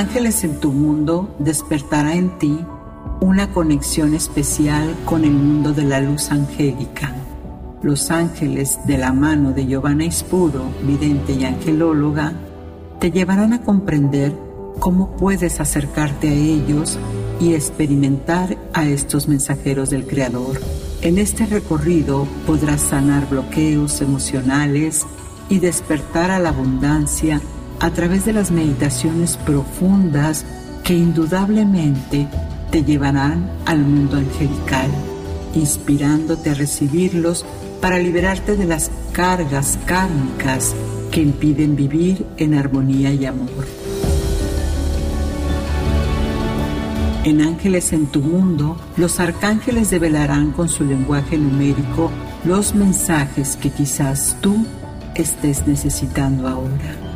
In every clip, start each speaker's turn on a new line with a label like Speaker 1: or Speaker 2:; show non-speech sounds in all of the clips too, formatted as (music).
Speaker 1: Ángeles en tu mundo despertará en ti una conexión especial con el mundo de la luz angélica. Los ángeles de la mano de Giovanna Ispuro, vidente y angelóloga, te llevarán a comprender cómo puedes acercarte a ellos y experimentar a estos mensajeros del Creador. En este recorrido podrás sanar bloqueos emocionales y despertar a la abundancia a través de las meditaciones profundas que indudablemente te llevarán al mundo angelical, inspirándote a recibirlos para liberarte de las cargas kármicas que impiden vivir en armonía y amor. En Ángeles en tu mundo, los arcángeles develarán con su lenguaje numérico los mensajes que quizás tú estés necesitando ahora.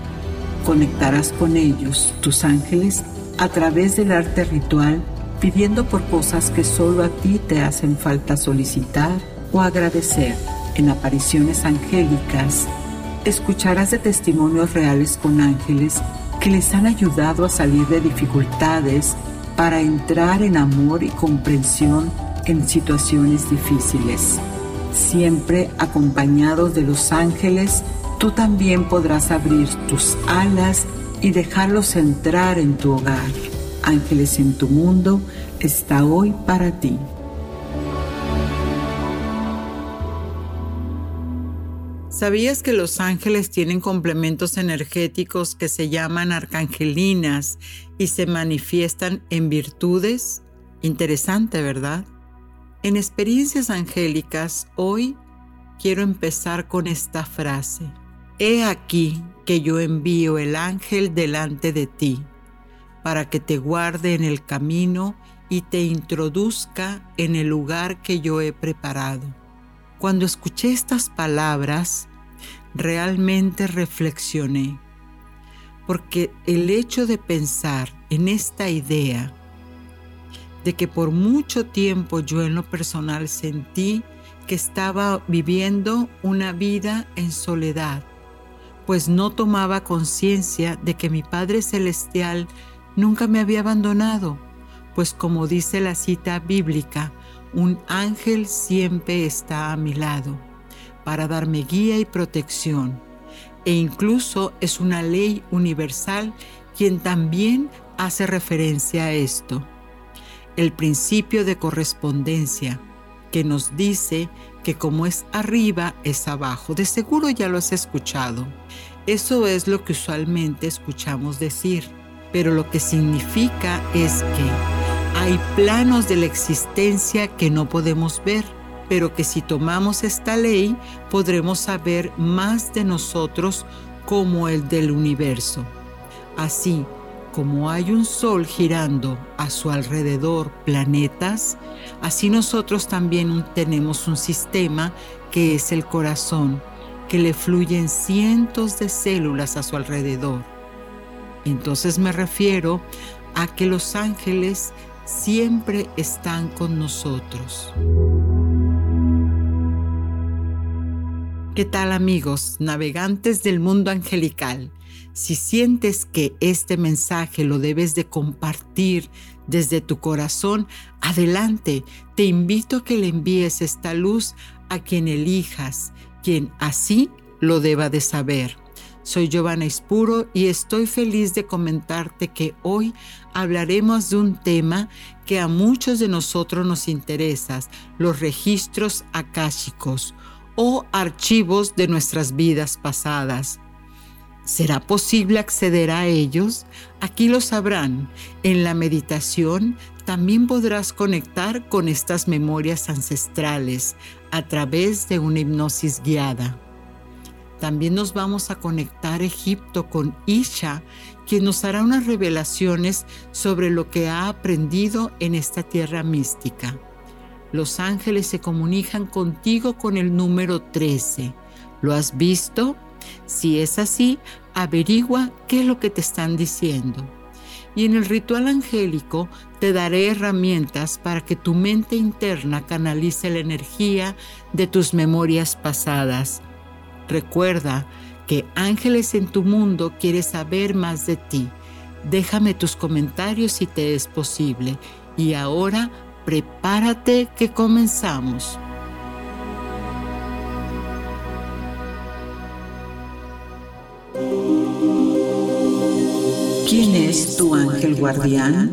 Speaker 1: Conectarás con ellos, tus ángeles, a través del arte ritual, pidiendo por cosas que solo a ti te hacen falta solicitar o agradecer. En apariciones angélicas, escucharás de testimonios reales con ángeles que les han ayudado a salir de dificultades para entrar en amor y comprensión en situaciones difíciles. Siempre acompañados de los ángeles, tú también podrás abrir tus alas y dejarlos entrar en tu hogar. Ángeles en tu mundo está hoy para ti.
Speaker 2: ¿Sabías que los ángeles tienen complementos energéticos que se llaman arcangelinas y se manifiestan en virtudes? Interesante, ¿verdad? En experiencias angélicas, hoy quiero empezar con esta frase. He aquí que yo envío el ángel delante de ti, para que te guarde en el camino y te introduzca en el lugar que yo he preparado. Cuando escuché estas palabras, realmente reflexioné, porque el hecho de pensar en esta idea de que por mucho tiempo yo en lo personal sentí que estaba viviendo una vida en soledad, pues no tomaba conciencia de que mi Padre Celestial nunca me había abandonado, pues como dice la cita bíblica, un ángel siempre está a mi lado para darme guía y protección. E incluso es una ley universal quien también hace referencia a esto. El principio de correspondencia, que nos dice que como es arriba, es abajo. De seguro ya lo has escuchado. Eso es lo que usualmente escuchamos decir, pero lo que significa es que hay planos de la existencia que no podemos ver, pero que si tomamos esta ley podremos saber más de nosotros como el del universo. Así como hay un sol girando a su alrededor planetas, así nosotros también tenemos un sistema que es el corazón, que le fluyen cientos de células a su alrededor. Entonces me refiero a que los ángeles siempre están con nosotros. ¿Qué tal amigos, navegantes del mundo angelical? Si sientes que este mensaje lo debes de compartir desde tu corazón, adelante, te invito a que le envíes esta luz a quien elijas, quien así lo deba de saber. Soy Giovanna Espuro y estoy feliz de comentarte que hoy hablaremos de un tema que a muchos de nosotros nos interesa, los registros akáshicos o archivos de nuestras vidas pasadas. ¿Será posible acceder a ellos? Aquí lo sabrán. En la meditación también podrás conectar con estas memorias ancestrales a través de una hipnosis guiada. También nos vamos a conectar Egipto con Isha, quien nos hará unas revelaciones sobre lo que ha aprendido en esta tierra mística. Los ángeles se comunican contigo con el número 13. ¿Lo has visto? Si es así, averigua qué es lo que te están diciendo. Y en el ritual angélico te daré herramientas para que tu mente interna canalice la energía de tus memorias pasadas Recuerda que Ángeles en tu mundo quiere saber más de ti. Déjame tus comentarios si te es posible. Y ahora prepárate que comenzamos.
Speaker 1: ¿Quién es tu ángel guardián?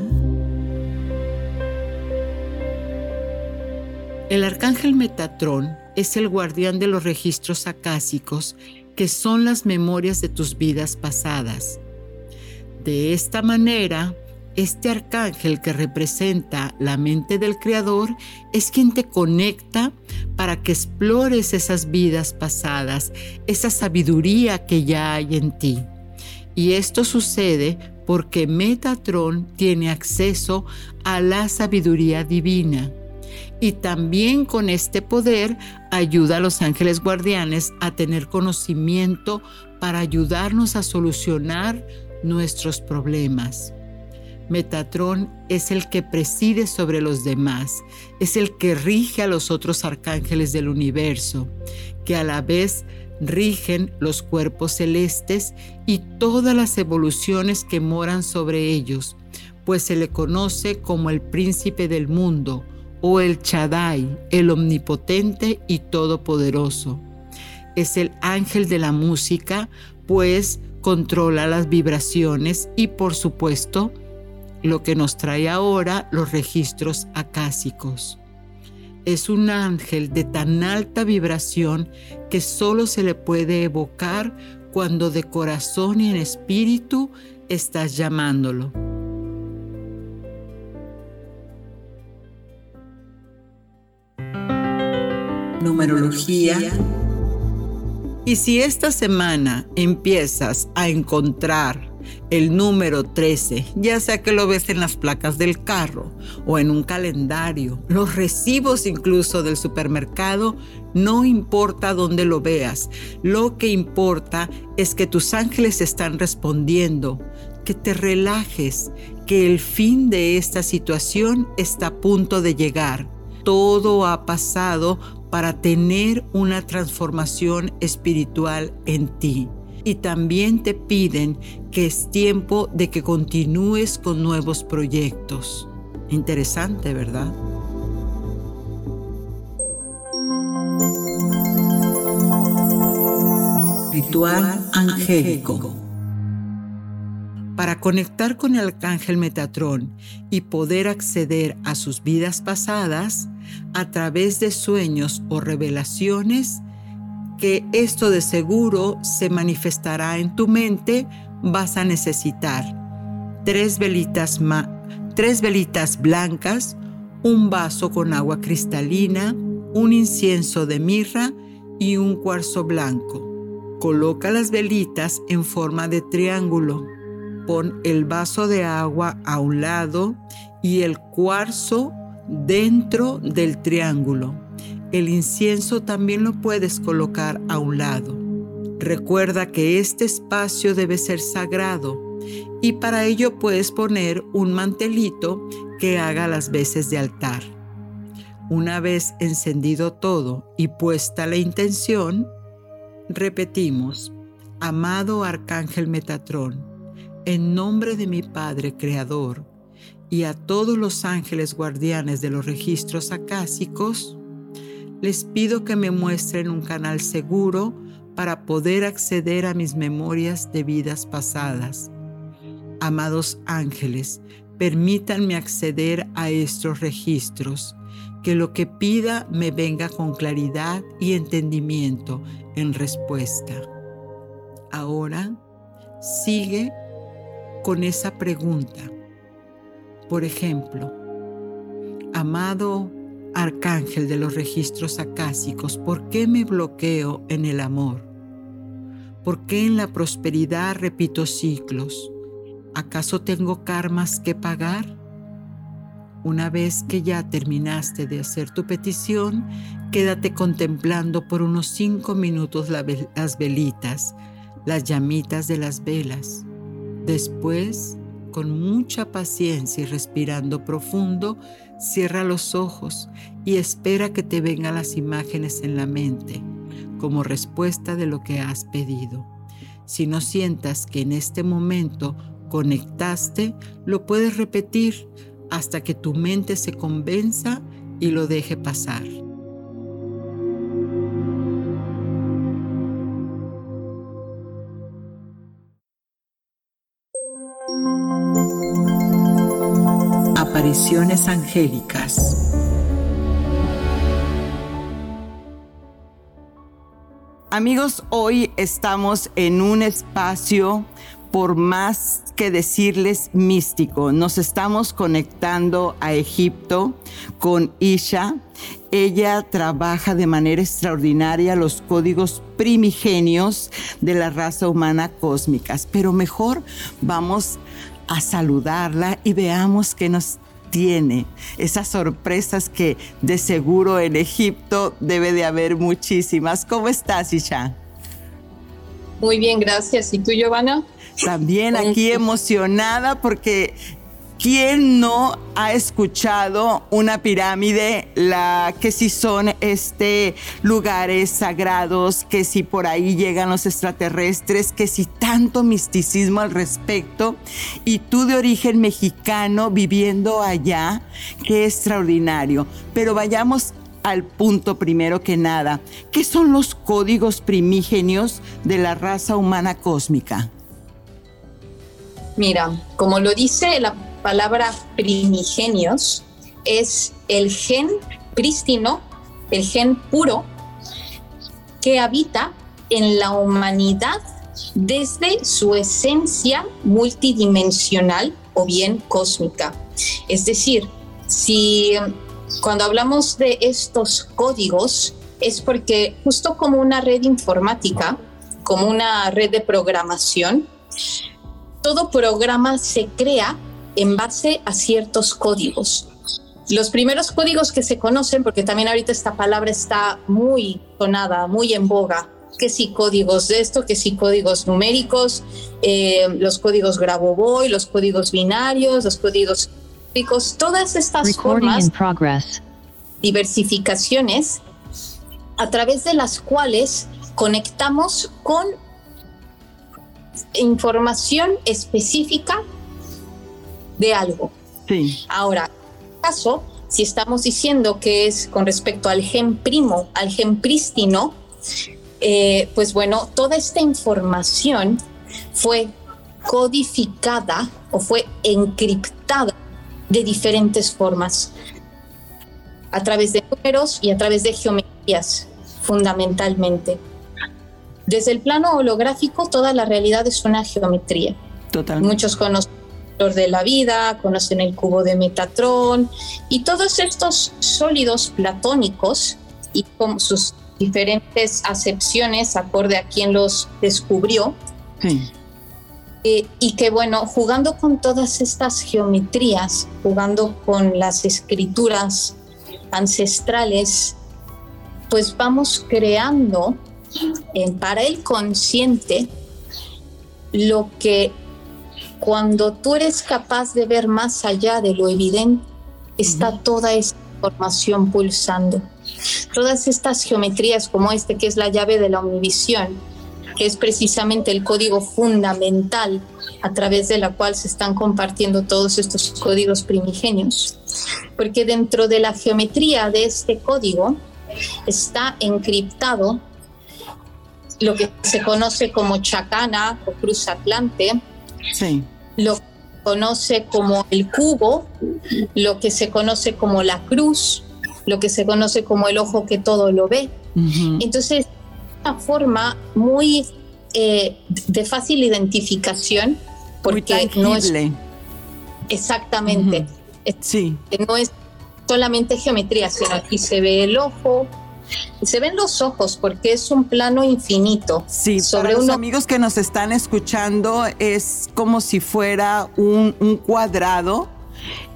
Speaker 2: El arcángel Metatrón es el guardián de los registros acásicos, que son las memorias de tus vidas pasadas. De esta manera, este arcángel que representa la mente del Creador es quien te conecta para que explores esas vidas pasadas, esa sabiduría que ya hay en ti. Y esto sucede porque Metatron tiene acceso a la sabiduría divina y también con este poder ayuda a los ángeles guardianes a tener conocimiento para ayudarnos a solucionar nuestros problemas. Metatrón es el que preside sobre los demás, es el que rige a los otros arcángeles del universo, que a la vez rigen los cuerpos celestes y todas las evoluciones que moran sobre ellos, pues se le conoce como el príncipe del mundo, o el Chadai, el omnipotente y todopoderoso. Es el ángel de la música, pues controla las vibraciones y por supuesto lo que nos trae ahora los registros acásicos. Es un ángel de tan alta vibración que solo se le puede evocar cuando de corazón y en espíritu estás llamándolo.
Speaker 1: numerología.
Speaker 2: Y si esta semana empiezas a encontrar el número 13, ya sea que lo ves en las placas del carro o en un calendario, los recibos incluso del supermercado, no importa dónde lo veas, lo que importa es que tus ángeles están respondiendo, que te relajes, que el fin de esta situación está a punto de llegar. Todo ha pasado para tener una transformación espiritual en ti. Y también te piden que es tiempo de que continúes con nuevos proyectos. Interesante, ¿verdad?
Speaker 1: Ritual angélico.
Speaker 2: Para conectar con el arcángel Metatrón y poder acceder a sus vidas pasadas, a través de sueños o revelaciones, esto de seguro se manifestará en tu mente, vas a necesitar tres velitas, tres velitas blancas, un vaso con agua cristalina, un incienso de mirra y un cuarzo blanco. Coloca las velitas en forma de triángulo. Pon el vaso de agua a un lado y el cuarzo dentro del triángulo. El incienso también lo puedes colocar a un lado. Recuerda que este espacio debe ser sagrado y para ello puedes poner un mantelito que haga las veces de altar. Una vez encendido todo y puesta la intención, repetimos, amado Arcángel Metatrón, en nombre de mi Padre Creador, y a todos los ángeles guardianes de los registros acásicos, les pido que me muestren un canal seguro para poder acceder a mis memorias de vidas pasadas. Amados ángeles, permítanme acceder a estos registros, que lo que pida me venga con claridad y entendimiento en respuesta. Ahora, sigue con esa pregunta. Por ejemplo, amado arcángel de los registros acásicos, ¿por qué me bloqueo en el amor? ¿Por qué en la prosperidad repito ciclos? ¿Acaso tengo karmas que pagar? Una vez que ya terminaste de hacer tu petición, quédate contemplando por unos cinco minutos las velitas, las llamitas de las velas. Después, con mucha paciencia y respirando profundo, cierra los ojos y espera que te vengan las imágenes en la mente como respuesta de lo que has pedido. Si no sientas que en este momento conectaste, lo puedes repetir hasta que tu mente se convenza y lo deje pasar.
Speaker 1: Apariciones angélicas.
Speaker 3: Amigos, hoy estamos en un espacio por más que decirles místico. Nos estamos conectando a Egipto con Isha. Ella trabaja de manera extraordinaria los códigos primigenios de la raza humana cósmicas. Pero mejor vamos a saludarla y veamos qué nos tiene, esas sorpresas que de seguro en Egipto debe de haber muchísimas. ¿Cómo estás, Isha?
Speaker 4: Muy bien, gracias. ¿Y tú, Giovanna?
Speaker 3: También aquí emocionada porque ¿Quién no ha escuchado una pirámide? La que si son este lugares sagrados, que si por ahí llegan los extraterrestres, que si tanto misticismo al respecto. Y tú de origen mexicano viviendo allá, qué extraordinario. Pero vayamos al punto primero que nada. ¿Qué son los códigos primigenios de la raza humana cósmica?
Speaker 4: Mira, como lo dice la palabra primigenios, es el gen prístino, el gen puro, que habita en la humanidad desde su esencia multidimensional o bien cósmica. Es decir, si cuando hablamos de estos códigos es porque justo como una red informática, como una red de programación, todo programa se crea en base a ciertos códigos. Los primeros códigos que se conocen, porque también ahorita esta palabra está muy sonada, muy en boga, que si códigos de esto, que si códigos numéricos, eh, los códigos Grabovoi, los códigos binarios, los códigos todas estas formas, diversificaciones, a través de las cuales conectamos con información específica de algo. Ahora, caso, si estamos diciendo que es con respecto al gen primo, al gen prístino, eh, pues bueno, toda esta información fue codificada o fue encriptada de diferentes formas, a través de números y a través de geometrías, fundamentalmente. Desde el plano holográfico, toda la realidad es una geometría.
Speaker 3: Totalmente.
Speaker 4: Muchos conocen de la vida, conocen el cubo de Metatrón y todos estos sólidos platónicos y con sus diferentes acepciones acorde a quien los descubrió. Eh, y que bueno, jugando con todas estas geometrías, jugando con las escrituras ancestrales, pues vamos creando para el consciente lo que cuando tú eres capaz de ver más allá de lo evidente, está toda esta información pulsando. Todas estas geometrías como este que es la llave de la omnivisión, que es precisamente el código fundamental a través de la cual se están compartiendo todos estos códigos primigenios. Porque dentro de la geometría de este código está encriptado lo que se conoce como chacana o cruz atlante,
Speaker 3: sí.
Speaker 4: lo que se conoce como el cubo, lo que se conoce como la cruz, lo que se conoce como el ojo que todo lo ve. Entonces, una forma muy eh, de fácil identificación, porque no es exactamente,
Speaker 3: sí.
Speaker 4: no es solamente geometría, sino aquí se ve el ojo, se ven los ojos porque es un plano infinito.
Speaker 3: Sí, sobre los amigos que nos están escuchando es como si fuera un, cuadrado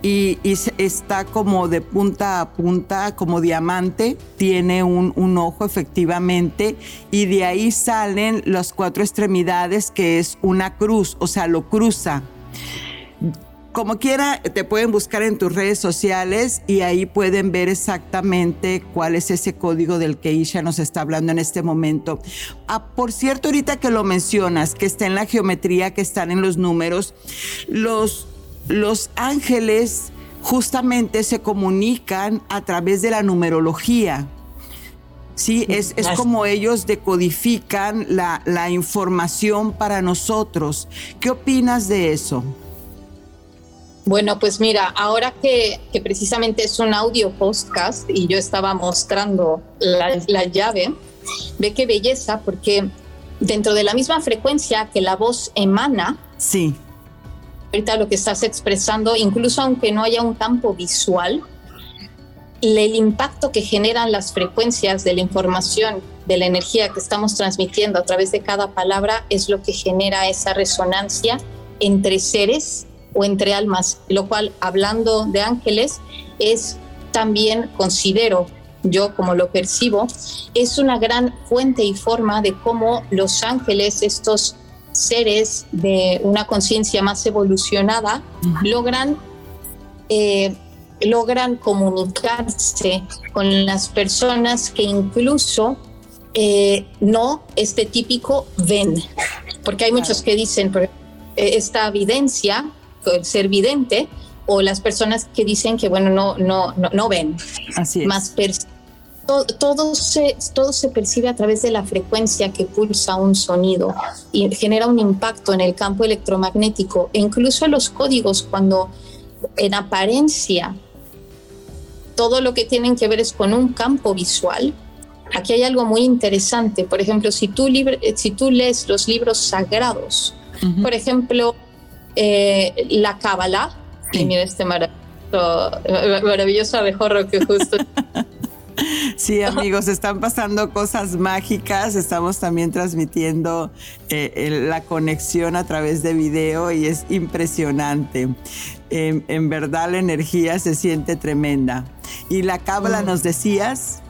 Speaker 3: y, está como de punta a punta, como diamante, tiene un, un, ojo efectivamente, y de ahí salen las cuatro extremidades que es una cruz, o sea, lo cruza. Como quiera, te pueden buscar en tus redes sociales y ahí pueden ver exactamente cuál es ese código del que Isha nos está hablando en este momento. Ah, por cierto, ahorita que lo mencionas, que está en la geometría, que están en los números, los, los ángeles justamente se comunican a través de la numerología. Sí, es, es como ellos decodifican la, la, información para nosotros. ¿Qué opinas de eso?
Speaker 4: Bueno, pues mira, ahora que, que precisamente es un audio podcast y yo estaba mostrando la, la llave, ve qué belleza, porque dentro de la misma frecuencia que la voz emana,
Speaker 3: sí.
Speaker 4: ahorita lo que estás expresando, incluso aunque no haya un campo visual, el impacto que generan las frecuencias de la información, de la energía que estamos transmitiendo a través de cada palabra es lo que genera esa resonancia entre seres o entre almas, lo cual, hablando de ángeles, es también, considero yo como lo percibo, es una gran fuente y forma de cómo los ángeles, estos seres de una conciencia más evolucionada, logran eh, logran comunicarse con las personas que incluso eh, no este típico ven, porque hay muchos que dicen eh, esta evidencia, ser vidente, o las personas que dicen que bueno no no no, no ven,
Speaker 3: Así es.
Speaker 4: más todo, todo, se, todo se percibe a través de la frecuencia que pulsa un sonido y genera un impacto en el campo electromagnético e incluso los códigos cuando en apariencia todo lo que tienen que ver es con un campo visual. Aquí hay algo muy interesante. Por ejemplo, si tú, si tú lees los libros sagrados, por ejemplo, eh, la Cábala, y mira este maravilloso, maravilloso abejorro que justo (laughs)
Speaker 3: Sí, amigos, están pasando cosas mágicas. Estamos también transmitiendo eh, la conexión a través de video y es impresionante. en verdad la energía se siente tremenda. ¿Y la cábala nos decías?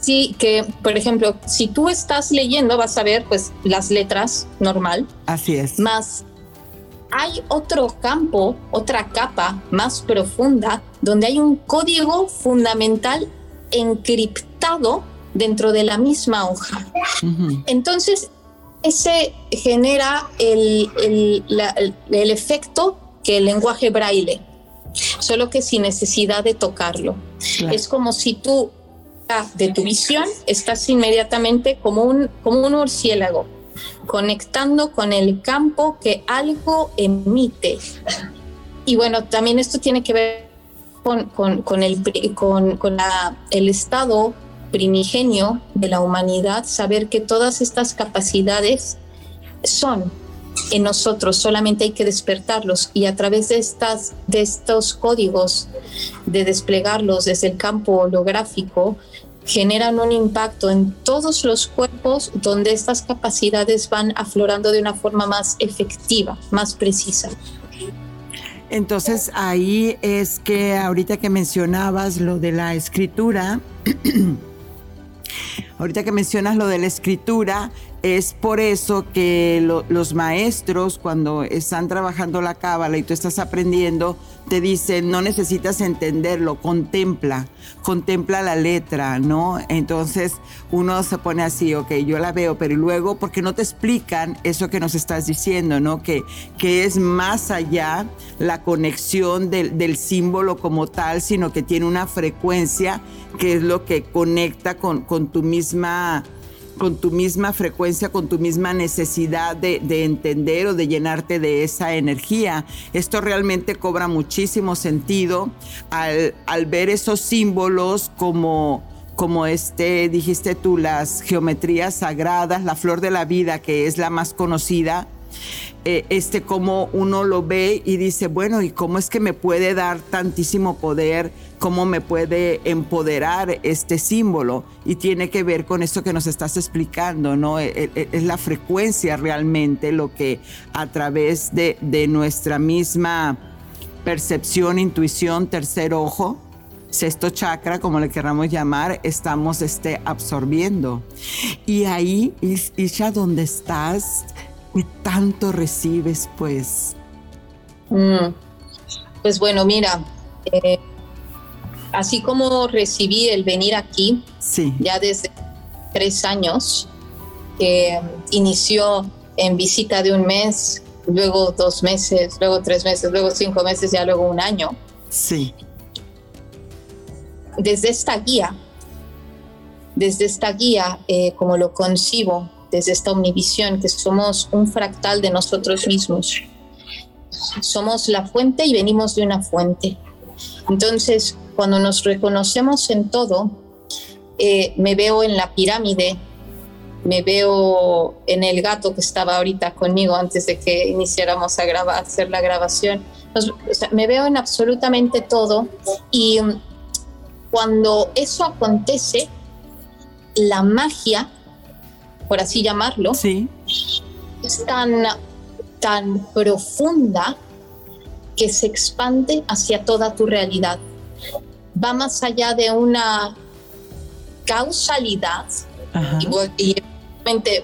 Speaker 4: Sí, que por ejemplo, si tú estás leyendo vas a ver pues las letras normal.
Speaker 3: Así es.
Speaker 4: Más hay otro campo, otra capa más profunda, donde hay un código fundamental encriptado dentro de la misma hoja. Entonces, ese genera el, el, efecto que el lenguaje braille, solo que sin necesidad de tocarlo. Es como si tú, de tu visión, estás inmediatamente como un, como un murciélago conectando con el campo que algo emite. Y bueno, también esto tiene que ver con, con, el, con, el estado primigenio de la humanidad, saber que todas estas capacidades son en nosotros, solamente hay que despertarlos y a través de, estas, de estos códigos, de desplegarlos desde el campo holográfico, generan un impacto en todos los cuerpos donde estas capacidades van aflorando de una forma más efectiva, más precisa.
Speaker 3: Entonces ahí es que ahorita que mencionabas lo de la escritura, (clears throat) ahorita que mencionas lo de la escritura, es por eso que los maestros cuando están trabajando la cábala y tú estás aprendiendo, te dicen, no necesitas entenderlo, contempla, contempla la letra, ¿no? Entonces uno se pone así, ok, yo la veo, pero luego, porque no te explican eso que nos estás diciendo, ¿no? Que, que es más allá la conexión del, del símbolo como tal, sino que tiene una frecuencia que es lo que conecta con, con tu misma con tu misma frecuencia, con tu misma necesidad de, entender o de llenarte de esa energía. Esto realmente cobra muchísimo sentido al, al ver esos símbolos como como este, dijiste tú, las geometrías sagradas, la flor de la vida, que es la más conocida, eh, este, como uno lo ve y dice, bueno, ¿y cómo es que me puede dar tantísimo poder? ¿Cómo me puede empoderar este símbolo? Y tiene que ver con eso que nos estás explicando, ¿no? E, e, e, es la frecuencia realmente lo que a través de, nuestra misma percepción, intuición, tercer ojo, sexto chakra, como le queramos llamar, estamos este, absorbiendo. Y ahí, Isha, donde estás, y tanto recibes, pues.
Speaker 4: Mm. Pues bueno, mira, eh, así como recibí el venir aquí,
Speaker 3: sí.
Speaker 4: ya desde tres años, que inició en visita de un mes, luego dos meses, luego tres meses, luego cinco meses, ya luego un año.
Speaker 3: Sí.
Speaker 4: Desde esta guía, desde esta guía, eh, como lo concibo, desde esta omnivisión, que somos un fractal de nosotros mismos. Somos la fuente y venimos de una fuente. Entonces, cuando nos reconocemos en todo, eh, me veo en la pirámide, me veo en el gato que estaba ahorita conmigo antes de que iniciáramos a grabar, hacer la grabación. me veo en absolutamente todo y mm, cuando eso acontece, la magia por así llamarlo,
Speaker 3: sí.
Speaker 4: es tan, tan profunda que se expande hacia toda tu realidad. Va más allá de una causalidad y,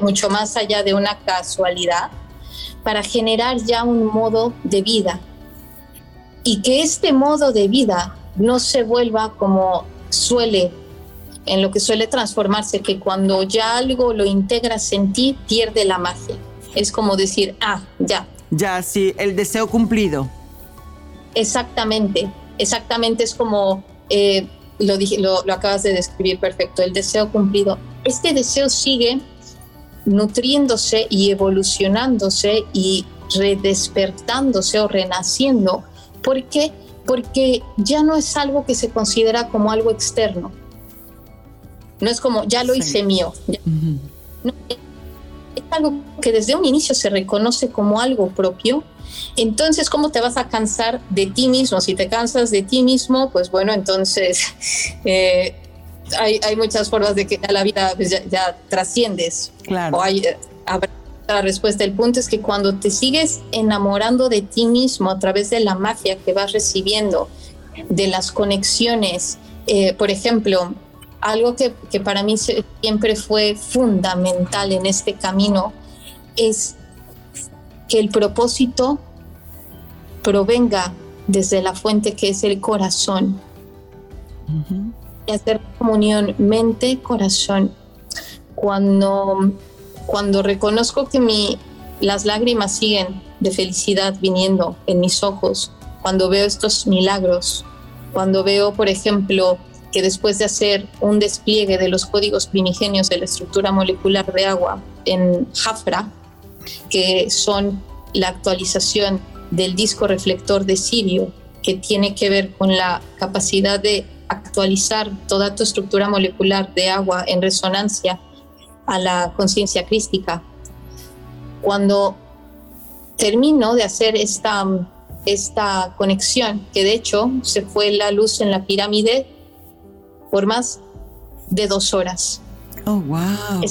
Speaker 4: mucho más allá de una casualidad para generar ya un modo de vida y que este modo de vida no se vuelva como suele en lo que suele transformarse, que cuando ya algo lo integras en ti, pierde la magia. Es como decir, ah, ya.
Speaker 3: Ya, sí, el deseo cumplido.
Speaker 4: Exactamente, exactamente es como, eh, lo, dije, lo, lo acabas de describir perfecto, el deseo cumplido. Este deseo sigue nutriéndose y evolucionándose y redespertándose o renaciendo. ¿Por qué? Porque ya no es algo que se considera como algo externo, no es como, ya lo hice mío. es algo que desde un inicio se reconoce como algo propio. Entonces, ¿cómo te vas a cansar de ti mismo? Si te cansas de ti mismo, pues bueno, entonces (laughs) eh, hay, muchas formas de que la vida pues, ya, trasciendes.
Speaker 3: Claro.
Speaker 4: O hay, eh, la respuesta. El punto es que cuando te sigues enamorando de ti mismo a través de la magia que vas recibiendo, de las conexiones, eh, por ejemplo, algo que, para mí siempre fue fundamental en este camino es que el propósito provenga desde la fuente que es el corazón. Y hacer comunión mente-corazón. Cuando, cuando reconozco que mi, las lágrimas siguen de felicidad viniendo en mis ojos, cuando veo estos milagros, cuando veo, por ejemplo, que después de hacer un despliegue de los códigos primigenios de la estructura molecular de agua en Jafra, que son la actualización del disco reflector de Sirio, que tiene que ver con la capacidad de actualizar toda tu estructura molecular de agua en resonancia a la conciencia crística. Cuando termino de hacer esta, esta conexión, que de hecho se fue la luz en la pirámide por más de dos horas.
Speaker 3: Oh, wow.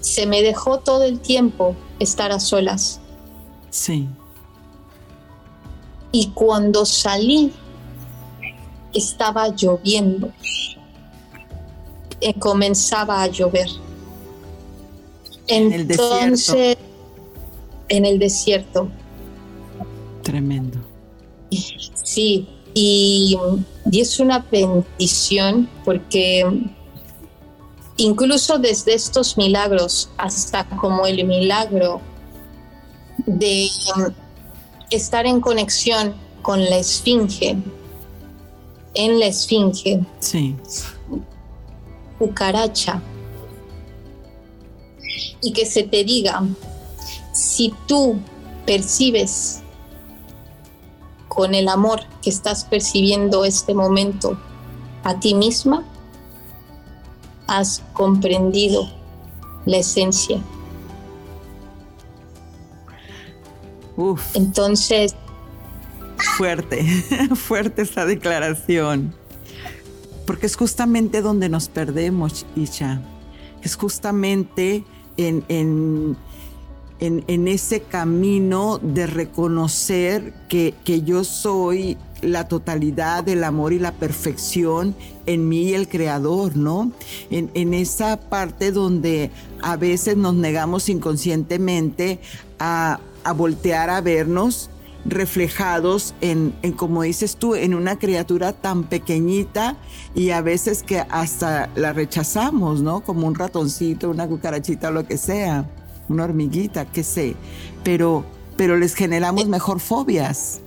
Speaker 4: se me dejó todo el tiempo estar a solas.
Speaker 3: Sí.
Speaker 4: Y cuando salí, estaba lloviendo. Eh, comenzaba a llover.
Speaker 3: en el desierto.
Speaker 4: En el desierto.
Speaker 3: Tremendo.
Speaker 4: Sí, y, es una bendición porque incluso desde estos milagros hasta como el milagro de estar en conexión con la esfinge, en la esfinge,
Speaker 3: sí.
Speaker 4: cucaracha, y que se te diga, si tú percibes con el amor que estás percibiendo este momento a ti misma, has comprendido la esencia.
Speaker 3: Uf.
Speaker 4: Entonces...
Speaker 3: Fuerte, (laughs) fuerte esta declaración. Porque es justamente donde nos perdemos, Isha. Es justamente en, en en, ese camino de reconocer que, yo soy la totalidad del amor y la perfección en mí y el Creador, ¿no? En, en esa parte donde a veces nos negamos inconscientemente a, a voltear a vernos reflejados en, en, como dices tú, en una criatura tan pequeñita y a veces que hasta la rechazamos, ¿no? Como un ratoncito, una cucarachita o lo que sea, una hormiguita, qué sé, pero, pero les generamos mejor fobias.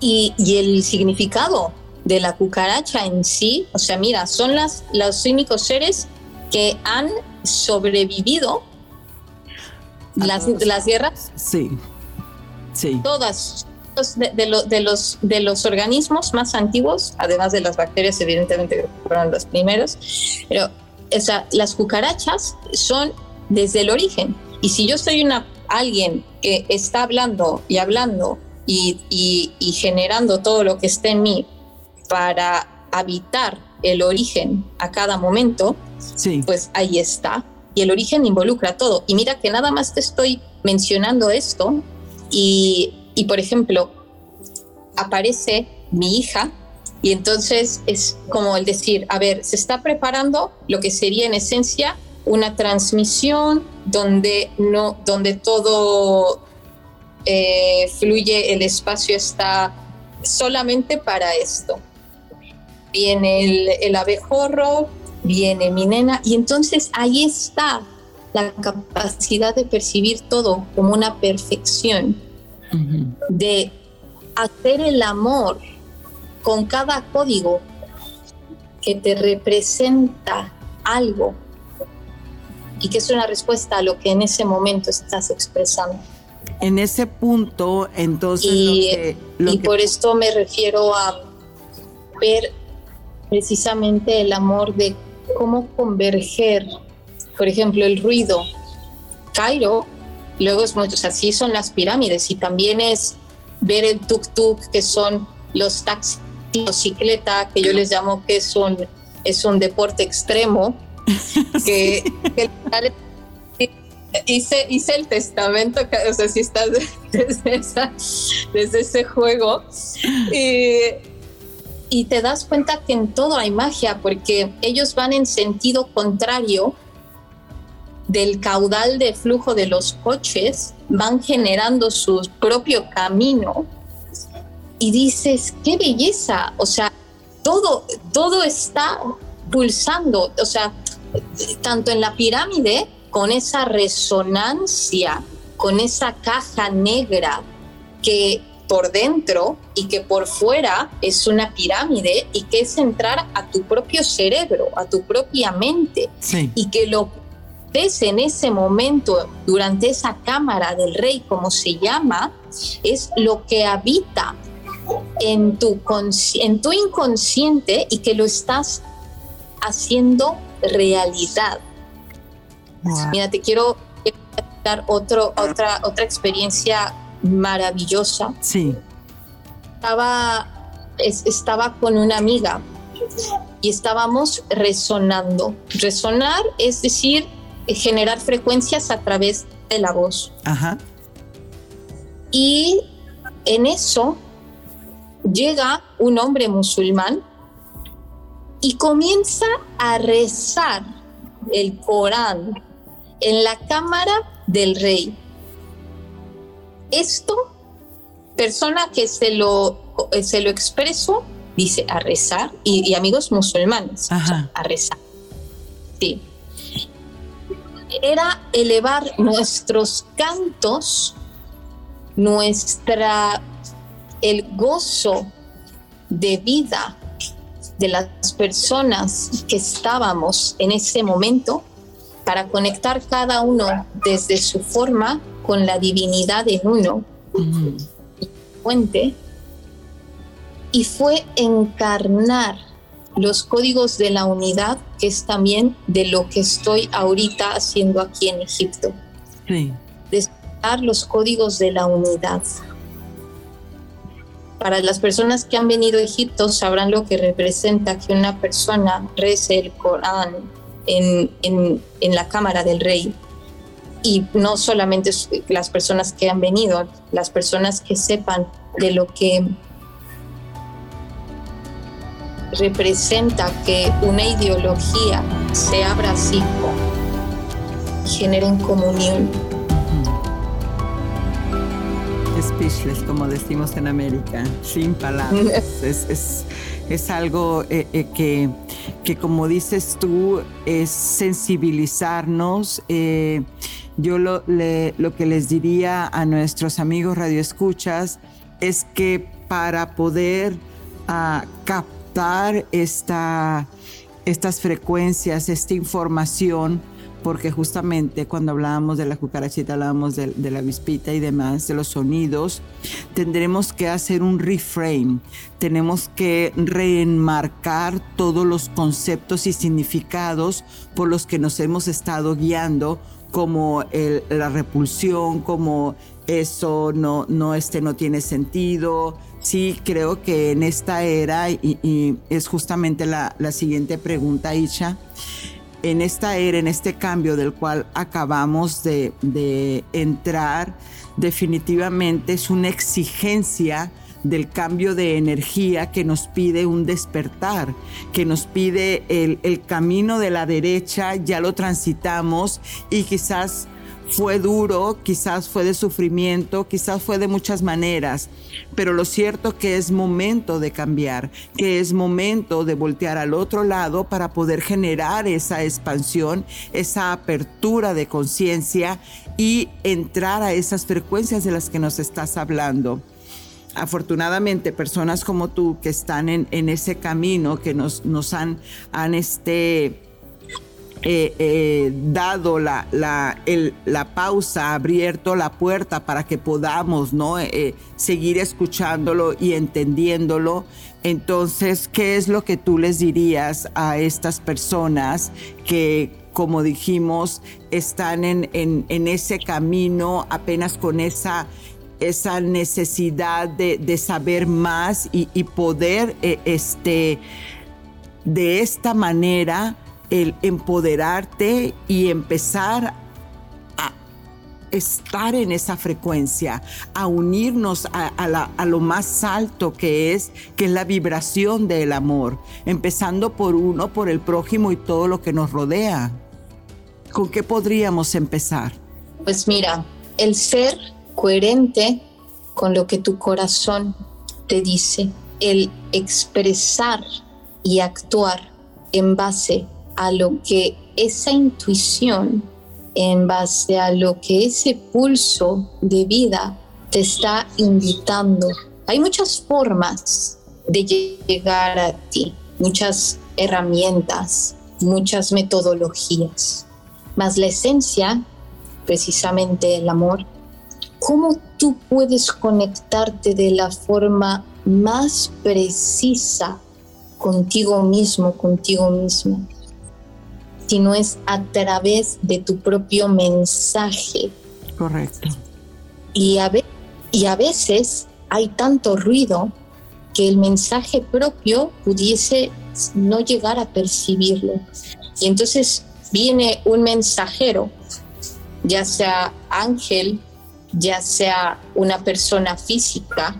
Speaker 4: Y, y el significado de la cucaracha en sí, o sea, mira, son las, los únicos seres que han sobrevivido las, las guerras.
Speaker 3: Sí Sí.
Speaker 4: Todas de, de, los, de los organismos más antiguos, además de las bacterias, evidentemente fueron los primeros, pero esa, las cucarachas son desde el origen. Y si yo soy una, alguien que está hablando y hablando y, y, y generando todo lo que esté en mí para habitar el origen a cada momento, sí. pues ahí está. Y el origen involucra todo. Y mira que nada más te estoy mencionando esto y, y por ejemplo, aparece mi hija y entonces es como el decir, a ver, se está preparando lo que sería en esencia una transmisión donde, no, donde todo eh, fluye, el espacio está solamente para esto. Viene el, el abejorro, viene mi nena, y entonces ahí está la capacidad de percibir todo como una perfección, de hacer el amor con cada código que te representa algo y que es una respuesta a lo que en ese momento estás expresando.
Speaker 3: En ese punto, entonces...
Speaker 4: Y, y por esto me refiero a ver precisamente el amor de cómo converger por ejemplo, el ruido. Cairo, luego es mucho, o sea, sí son las pirámides y también es ver el tuk-tuk, que son los taxis, bicicleta, que yo les llamo que es un, es un deporte extremo, (laughs) que, hice, hice el testamento, o sea, si estás (laughs) desde, desde ese juego. Y, te das cuenta que en todo hay magia, porque ellos van en sentido contrario del caudal de flujo de los coches van generando su propio camino y dices, qué belleza, o sea, todo, todo está pulsando, o sea, tanto en la pirámide, con esa resonancia, con esa caja negra que por dentro y que por fuera es una pirámide y que es entrar a tu propio cerebro, a tu propia mente. Y que lo en ese momento, durante esa cámara del rey, como se llama, es lo que habita en tu, en tu inconsciente y que lo estás haciendo realidad. Mira, te quiero dar otro, otra, otra experiencia maravillosa.
Speaker 3: Sí.
Speaker 4: Estaba, estaba con una amiga y estábamos resonando. Resonar es decir, generar frecuencias a través de la voz.
Speaker 3: Ajá.
Speaker 4: Y en eso llega un hombre musulmán y comienza a rezar el Corán en la cámara del rey. Esto, persona que se lo, se lo expreso, dice a rezar, y, amigos musulmanes, a rezar. Sí era elevar nuestros cantos, nuestra el gozo de vida de las personas que estábamos en ese momento para conectar cada uno desde su forma con la divinidad en uno, fuente, y fue encarnar los códigos de la unidad, que es también de lo que estoy ahorita haciendo aquí en Egipto.
Speaker 3: Sí.
Speaker 4: Los códigos de la unidad. Para las personas que han venido a Egipto sabrán lo que representa que una persona rece el Corán en, en, en la cámara del rey. Y no solamente las personas que han venido, las personas que sepan de lo que representa que una ideología se abra así, generen comunión.
Speaker 3: Speechless, como decimos en América, sin palabras. (laughs) es, es, algo eh, eh, que, que, como dices tú, es sensibilizarnos. Eh, yo lo, lo que les diría a nuestros amigos radioescuchas es que para poder ah, captar esta, estas frecuencias, esta información, porque justamente cuando hablábamos de la cucarachita, hablábamos de, la vispita y demás, de los sonidos, tendremos que hacer un reframe, tenemos que reenmarcar todos los conceptos y significados por los que nos hemos estado guiando como la repulsión, como eso no, no, este no tiene sentido. Sí, creo que en esta era, y, es justamente la, siguiente pregunta, Isha, en esta era, en este cambio del cual acabamos de, de entrar, definitivamente es una exigencia del cambio de energía que nos pide un despertar, que nos pide el, camino de la derecha, ya lo transitamos y quizás fue duro, quizás fue de sufrimiento, quizás fue de muchas maneras, pero lo cierto que es momento de cambiar, que es momento de voltear al otro lado para poder generar esa expansión, esa apertura de conciencia y entrar a esas frecuencias de las que nos estás hablando. Afortunadamente personas como tú que están en, ese camino, que nos, nos han, han este, eh, eh, dado la, la, la, pausa, abierto la puerta para que podamos ¿no? Eh, seguir escuchándolo y entendiéndolo. Entonces, ¿qué es lo que tú les dirías a estas personas que, como dijimos, están en, en ese camino apenas con esa esa necesidad de, saber más y, poder eh, este, de esta manera el empoderarte y empezar a estar en esa frecuencia, a unirnos a, lo más alto que es, que es la vibración del amor, empezando por uno, por el prójimo y todo lo que nos rodea. ¿Con qué podríamos empezar?
Speaker 4: Pues mira, el ser coherente con lo que tu corazón te dice, el expresar y actuar en base a lo que esa intuición, en base a lo que ese pulso de vida te está invitando. Hay muchas formas de llegar a ti, muchas herramientas, muchas metodologías, más la esencia, precisamente el amor, cómo tú puedes conectarte de la forma más precisa contigo mismo, contigo mismo, si no es a través de tu propio mensaje.
Speaker 3: Correcto.
Speaker 4: Y a, y a veces hay tanto ruido que el mensaje propio pudiese no llegar a percibirlo. Y entonces viene un mensajero, ya sea ángel, ya sea una persona física,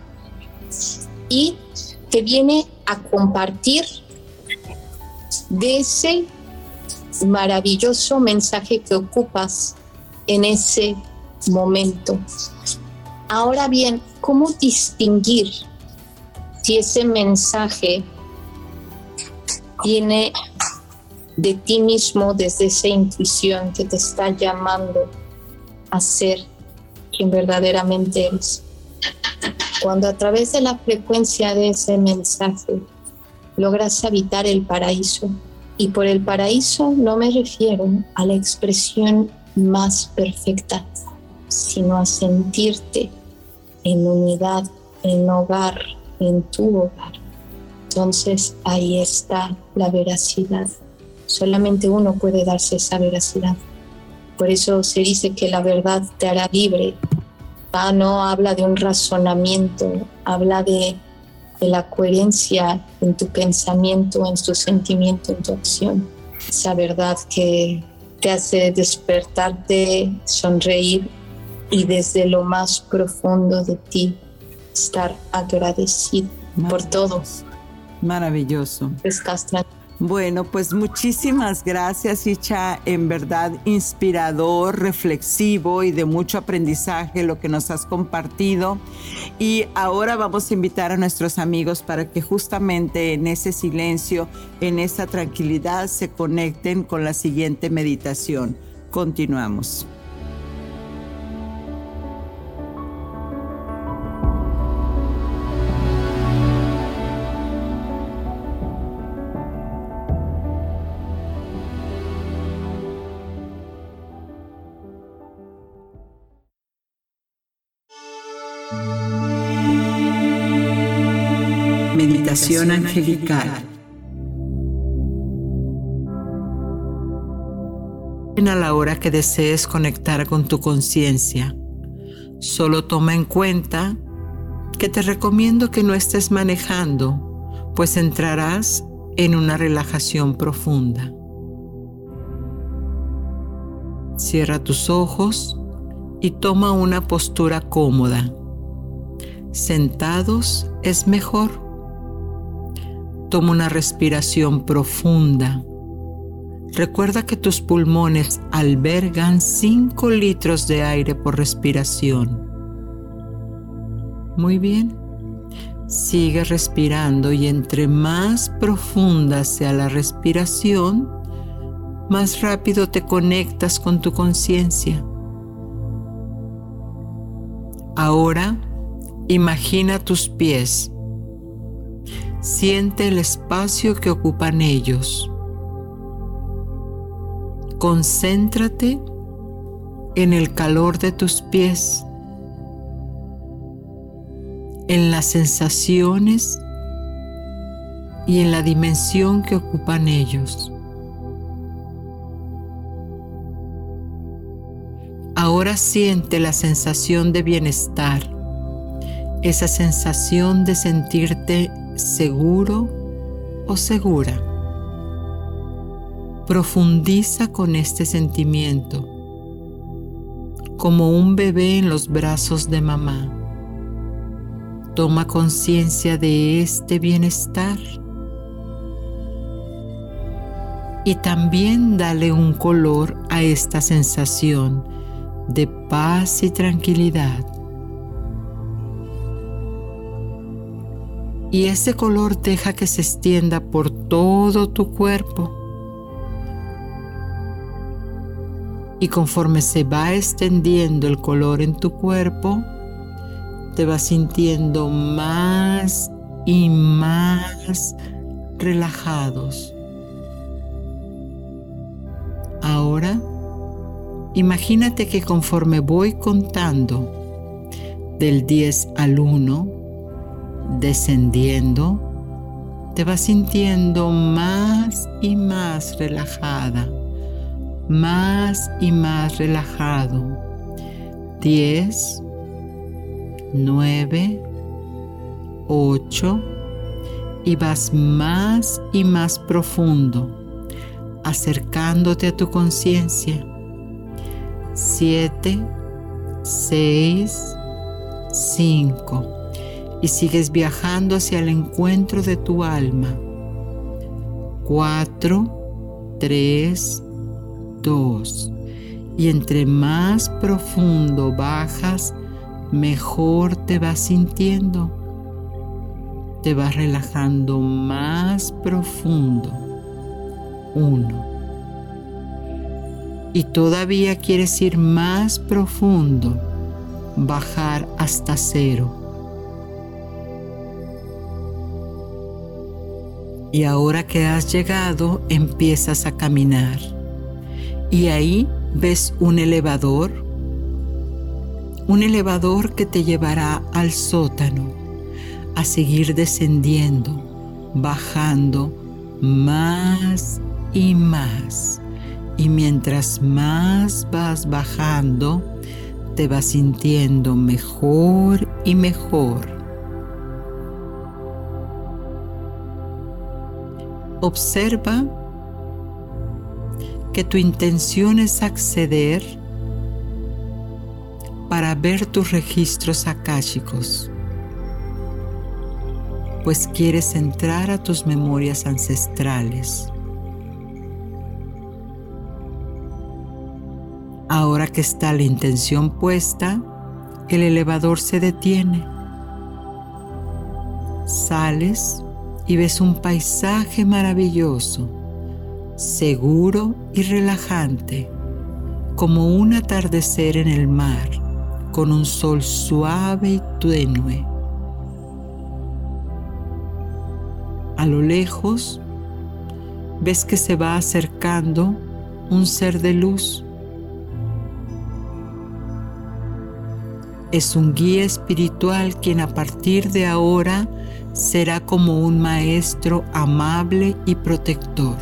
Speaker 4: y te viene a compartir de ese maravilloso mensaje que ocupas en ese momento. Ahora bien, ¿cómo distinguir si ese mensaje viene de ti mismo desde esa intuición que te está llamando a ser quien verdaderamente eres. Cuando a través de la frecuencia de ese mensaje logras habitar el paraíso, y por el paraíso no me refiero a la expresión más perfecta, sino a sentirte en unidad, en hogar, en tu hogar. Entonces ahí está la veracidad. Solamente uno puede darse esa veracidad. Por eso se dice que la verdad te hará libre. Ah, no habla de un razonamiento, habla de, de la coherencia en tu pensamiento, en tu sentimiento, en tu acción. Esa verdad que te hace despertarte, sonreír y desde lo más profundo de ti estar agradecido por todo.
Speaker 3: Maravilloso. Bueno, pues muchísimas gracias, Icha. En verdad, inspirador, reflexivo y de mucho aprendizaje lo que nos has compartido. Y ahora vamos a invitar a nuestros amigos para que justamente en ese silencio, en esa tranquilidad, se conecten con la siguiente meditación. Continuamos.
Speaker 1: Meditación angelical.
Speaker 2: A la hora que desees conectar con tu conciencia, solo toma en cuenta que te recomiendo que no estés manejando, pues entrarás en una relajación profunda. Cierra tus ojos y toma una postura cómoda. Sentados es mejor. Toma una respiración profunda. Recuerda que tus pulmones albergan 5 litros de aire por respiración. Muy bien. Sigue respirando y entre más profunda sea la respiración, más rápido te conectas con tu conciencia. Ahora imagina tus pies. Siente el espacio que ocupan ellos. Concéntrate en el calor de tus pies, en las sensaciones y en la dimensión que ocupan ellos. Ahora siente la sensación de bienestar, esa sensación de sentirte seguro o segura. Profundiza con este sentimiento, como un bebé en los brazos de mamá. Toma conciencia de este bienestar y también dale un color a esta sensación de paz y tranquilidad. Y ese color deja que se extienda por todo tu cuerpo. Y conforme se va extendiendo el color en tu cuerpo, te vas sintiendo más y más relajados. Ahora Imagínate que conforme voy contando del 10 al 1, descendiendo, te vas sintiendo más y más relajada, más y más relajado. 10, 9, 8 y vas más y más profundo, acercándote a tu conciencia 7, 6, 5 y sigues viajando hacia el encuentro de tu alma. 4, 3, 2. Y entre más profundo bajas, mejor te vas sintiendo. Te vas relajando más profundo. 1 y todavía quieres ir más profundo, bajar hasta cero. Y ahora que has llegado, empiezas a caminar. Y ahí ves un elevador, un elevador que te llevará al sótano, a seguir descendiendo, bajando más y más. Y mientras más vas bajando, te vas sintiendo mejor y mejor. Observa que tu intención es acceder para ver tus registros akáshicos. pues quieres entrar a tus memorias ancestrales. Ahora que está la intención puesta, el elevador se detiene. Sales y ves un paisaje maravilloso, seguro y relajante, como un atardecer en el mar, con un sol suave y tenue. A lo lejos, ves que se va acercando un ser de luz. Es un guía espiritual quien a partir de ahora será como un maestro amable y protector.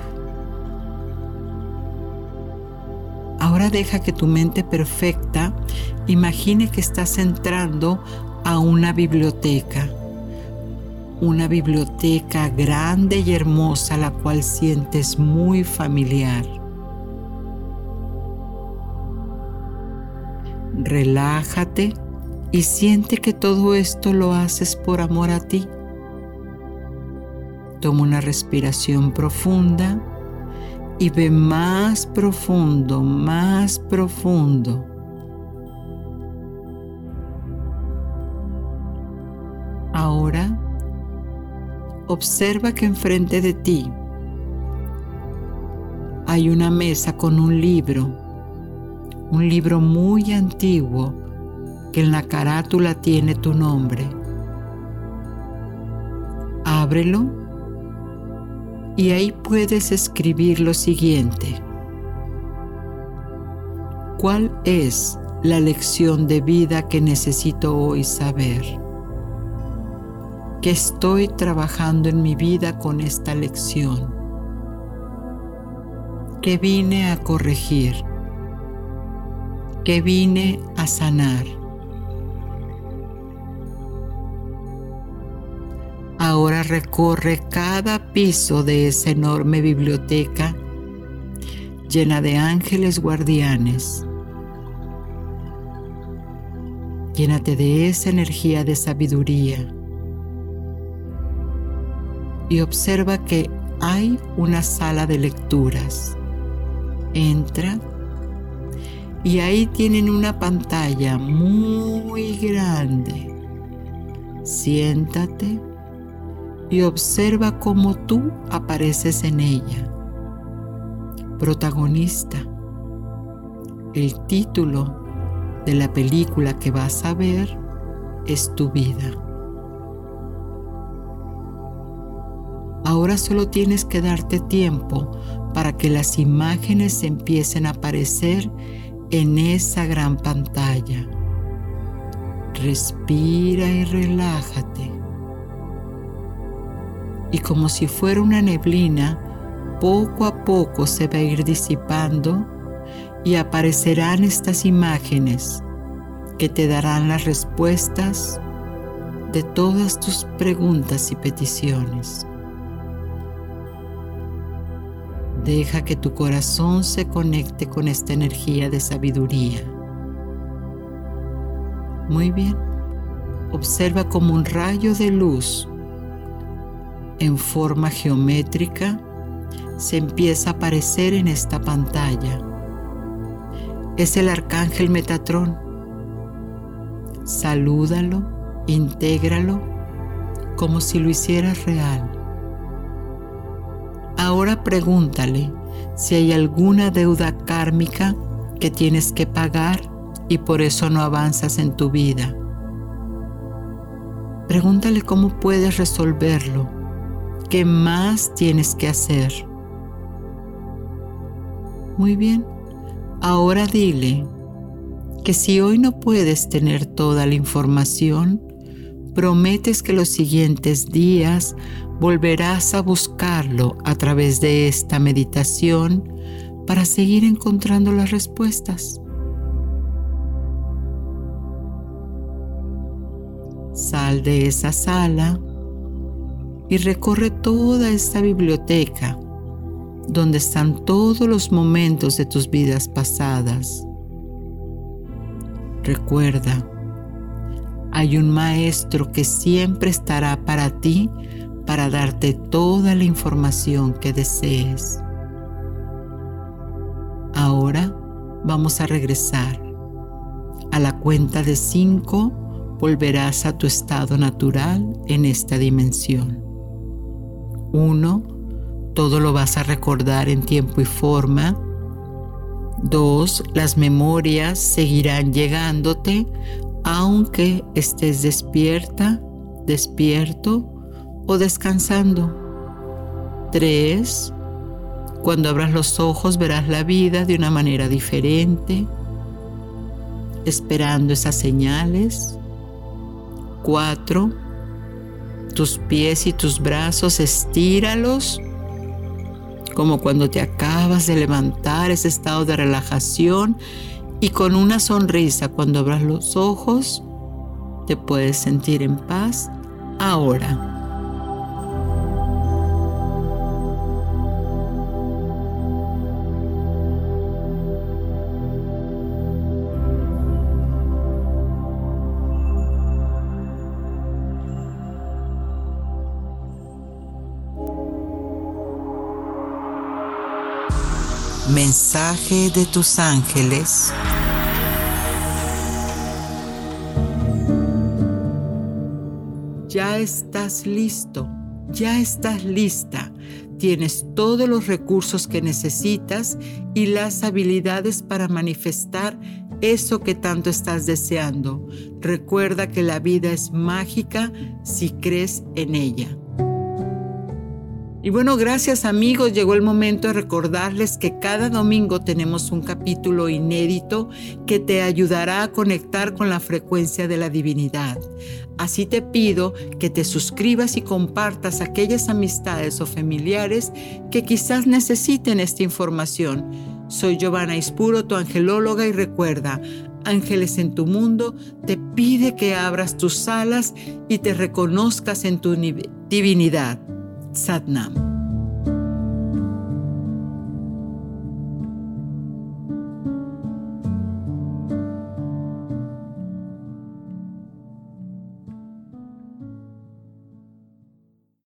Speaker 2: Ahora deja que tu mente perfecta imagine que estás entrando a una biblioteca. Una biblioteca grande y hermosa la cual sientes muy familiar. Relájate y siente que todo esto lo haces por amor a ti. Toma una respiración profunda y ve más profundo, más profundo. Ahora observa que enfrente de ti hay una mesa con un libro, un libro muy antiguo que en la carátula tiene tu nombre. Ábrelo y ahí puedes escribir lo siguiente. ¿Cuál es la lección de vida que necesito hoy saber? ¿Qué estoy trabajando en mi vida con esta lección? ¿Qué vine a corregir? ¿Qué vine a sanar? Recorre cada piso de esa enorme biblioteca llena de ángeles guardianes. Llénate de esa energía de sabiduría y observa que hay una sala de lecturas. Entra y ahí tienen una pantalla muy grande. Siéntate y observa cómo tú apareces en ella. Protagonista. El título de la película que vas a ver es tu vida. Ahora solo tienes que darte tiempo para que las imágenes empiecen a aparecer en esa gran pantalla. Respira y relájate y como si fuera una neblina, poco a poco se va a ir disipando y aparecerán estas imágenes que te darán las respuestas de todas tus preguntas y peticiones. Deja que tu corazón se conecte con esta energía de sabiduría. Muy bien. Observa como un rayo de luz en forma geométrica se empieza a aparecer en esta pantalla. Es el arcángel Metatrón. Salúdalo, intégralo como si lo hicieras real. Ahora pregúntale si hay alguna deuda kármica que tienes que pagar y por eso no avanzas en tu vida. Pregúntale cómo puedes resolverlo ¿Qué más tienes que hacer? Muy bien, ahora dile que si hoy no puedes tener toda la información, prometes que los siguientes días volverás a buscarlo a través de esta meditación para seguir encontrando las respuestas. Sal de esa sala y recorre toda esta biblioteca donde están todos los momentos de tus vidas pasadas. Recuerda, hay un maestro que siempre estará para ti para darte toda la información que desees. Ahora vamos a regresar. A la cuenta de cinco volverás a tu estado natural en esta dimensión. Uno, todo lo vas a recordar en tiempo y forma. Dos, las memorias seguirán llegándote aunque estés despierta, despierto o descansando. 3. Cuando abras los ojos verás la vida de una manera diferente, esperando esas señales. 4. Tus pies y tus brazos estíralos como cuando te acabas de levantar ese estado de relajación y con una sonrisa cuando abras los ojos, te puedes sentir en paz ahora. Mensaje de tus ángeles. Ya estás listo, ya estás lista. Tienes todos los recursos que necesitas y las habilidades para manifestar eso que tanto estás deseando. Recuerda que la vida es mágica si crees en ella. Y bueno, gracias amigos, llegó el momento de recordarles que cada domingo tenemos un capítulo inédito que te ayudará a conectar con la frecuencia de la divinidad. Así te pido que te suscribas y compartas aquellas amistades o familiares que quizás necesiten esta información. Soy Giovanna Ispuro, tu angelóloga, y recuerda, Ángeles en tu mundo te pide que abras tus alas y te reconozcas en tu divinidad. सदनाम